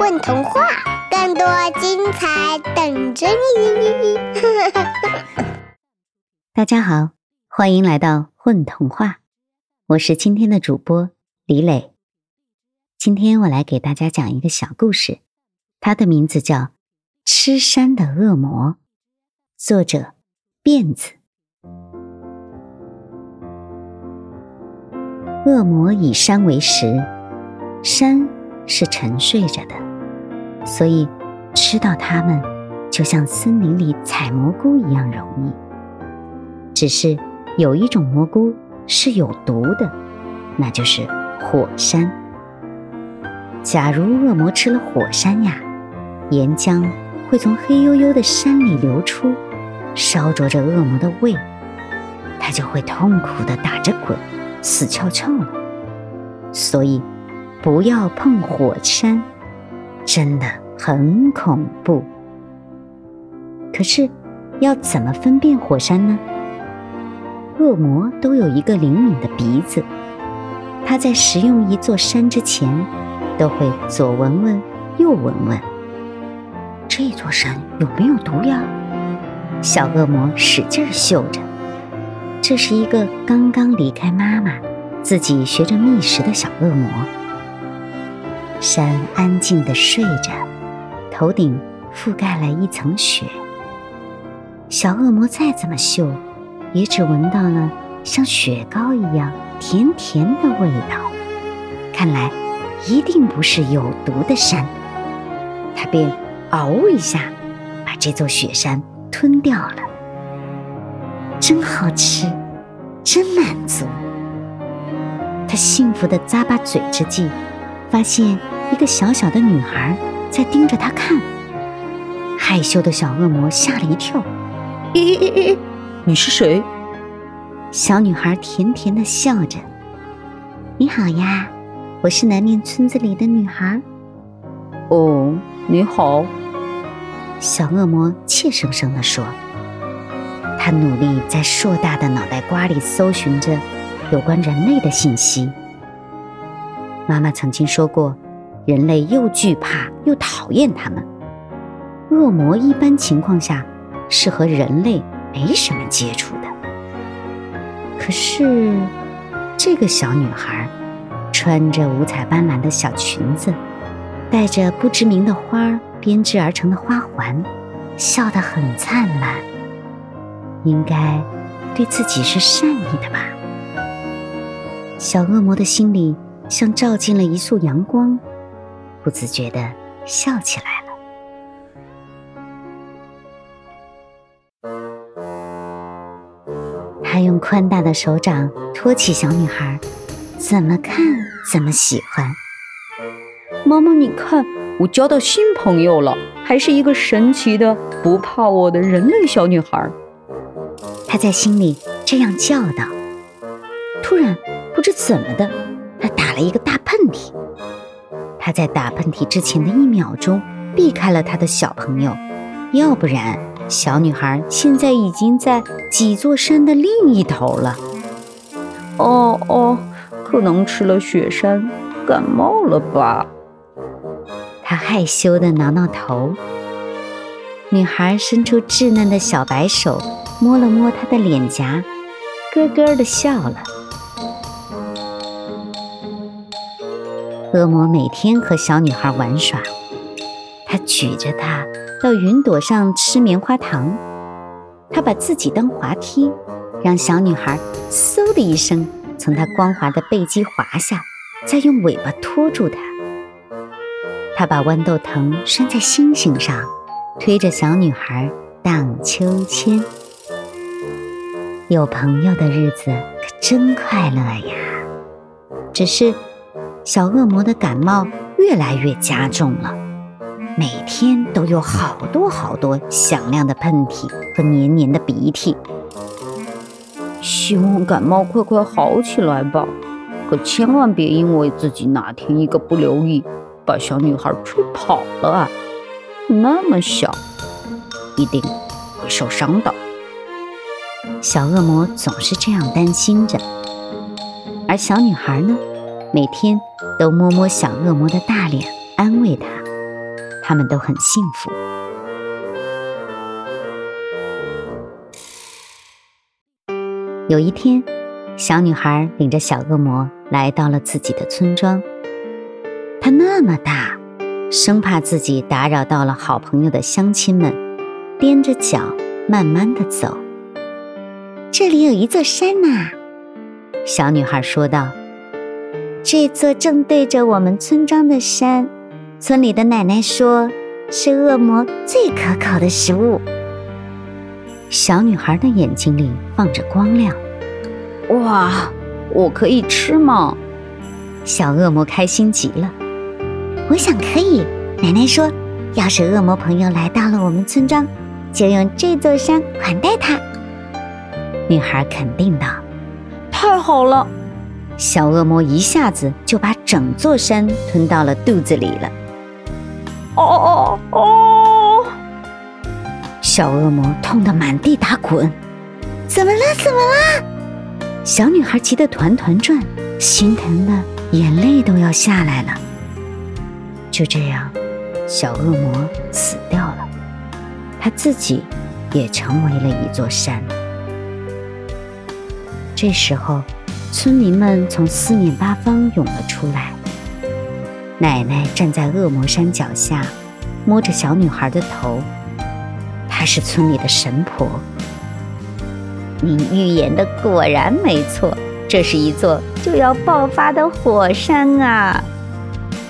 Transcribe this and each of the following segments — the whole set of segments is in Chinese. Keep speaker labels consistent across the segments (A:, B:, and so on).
A: 混童话，更多精彩等着你！
B: 大家好，欢迎来到混童话，我是今天的主播李磊。今天我来给大家讲一个小故事，它的名字叫《吃山的恶魔》，作者辫子。恶魔以山为食，山是沉睡着的。所以，吃到它们就像森林里采蘑菇一样容易。只是有一种蘑菇是有毒的，那就是火山。假如恶魔吃了火山呀，岩浆会从黑黝黝的山里流出，烧灼着恶魔的胃，他就会痛苦的打着滚，死翘翘了。所以，不要碰火山。真的很恐怖。可是，要怎么分辨火山呢？恶魔都有一个灵敏的鼻子，他在食用一座山之前，都会左闻闻，右闻闻。这座山有没有毒呀？小恶魔使劲儿嗅着。这是一个刚刚离开妈妈，自己学着觅食的小恶魔。山安静地睡着，头顶覆盖了一层雪。小恶魔再怎么嗅，也只闻到了像雪糕一样甜甜的味道。看来一定不是有毒的山。他便嗷一下，把这座雪山吞掉了。真好吃，真满足。他幸福的咂巴嘴之际。发现一个小小的女孩在盯着他看，害羞的小恶魔吓了一跳。
C: 咦咦咦！你是谁？
B: 小女孩甜甜的笑着。你好呀，我是南面村子里的女孩。
C: 哦，你好。
B: 小恶魔怯生生地说。他努力在硕大的脑袋瓜里搜寻着有关人类的信息。妈妈曾经说过，人类又惧怕又讨厌他们。恶魔一般情况下是和人类没什么接触的。可是，这个小女孩穿着五彩斑斓的小裙子，带着不知名的花编织而成的花环，笑得很灿烂。应该对自己是善意的吧？小恶魔的心里。像照进了一束阳光，不自觉的笑起来了。他用宽大的手掌托起小女孩，怎么看怎么喜欢。
C: 妈妈，你看，我交到新朋友了，还是一个神奇的不怕我的人类小女孩。
B: 他在心里这样叫道。突然，不知怎么的。他打了一个大喷嚏，他在打喷嚏之前的一秒钟避开了他的小朋友，要不然小女孩现在已经在几座山的另一头了。
C: 哦哦，可能吃了雪山感冒了吧？
B: 他害羞地挠挠头。女孩伸出稚嫩的小白手，摸了摸他的脸颊，咯咯地笑了。恶魔每天和小女孩玩耍，他举着她到云朵上吃棉花糖，他把自己当滑梯，让小女孩嗖的一声从他光滑的背脊滑下，再用尾巴拖住她。他把豌豆藤拴在星星上，推着小女孩荡秋千。有朋友的日子可真快乐呀，只是。小恶魔的感冒越来越加重了，每天都有好多好多响亮的喷嚏和黏黏的鼻涕。
C: 希望感冒快快好起来吧，可千万别因为自己哪天一个不留意，把小女孩吹跑了啊！那么小，一定会受伤的。
B: 小恶魔总是这样担心着，而小女孩呢？每天都摸摸小恶魔的大脸，安慰他。他们都很幸福。有一天，小女孩领着小恶魔来到了自己的村庄。它那么大，生怕自己打扰到了好朋友的乡亲们，踮着脚慢慢的走。这里有一座山呐，小女孩说道：“这座正对着我们村庄的山，村里的奶奶说是恶魔最可口的食物。”小女孩的眼睛里放着光亮。
C: 哇，我可以吃吗？
B: 小恶魔开心极了。我想可以。奶奶说，要是恶魔朋友来到了我们村庄，就用这座山款待他。女孩肯定道：“
C: 太好了！”
B: 小恶魔一下子就把整座山吞到了肚子里了。哦哦哦！小恶魔痛得满地打滚。怎么了？怎么了？小女孩急得团团转，心疼的眼泪都要下来了。就这样，小恶魔死掉了，他自己也成为了一座山。这时候，村民们从四面八方涌了出来。奶奶站在恶魔山脚下，摸着小女孩的头，她是村里的神婆。你预言的果然没错，这是一座就要爆发的火山啊！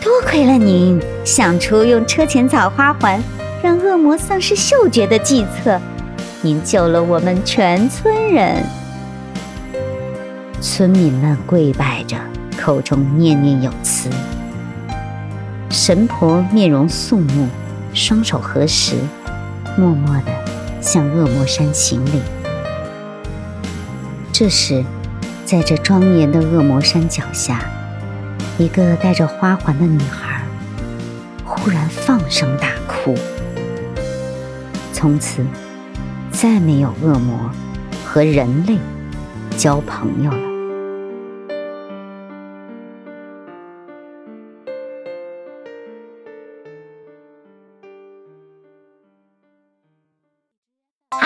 B: 多亏了您想出用车前草花环让恶魔丧失嗅觉的计策，您救了我们全村人。村民们跪拜着，口中念念有词。神婆面容肃穆，双手合十，默默地向恶魔山行礼。这时，在这庄严的恶魔山脚下，一个戴着花环的女孩忽然放声大哭。从此，再没有恶魔和人类交朋友了。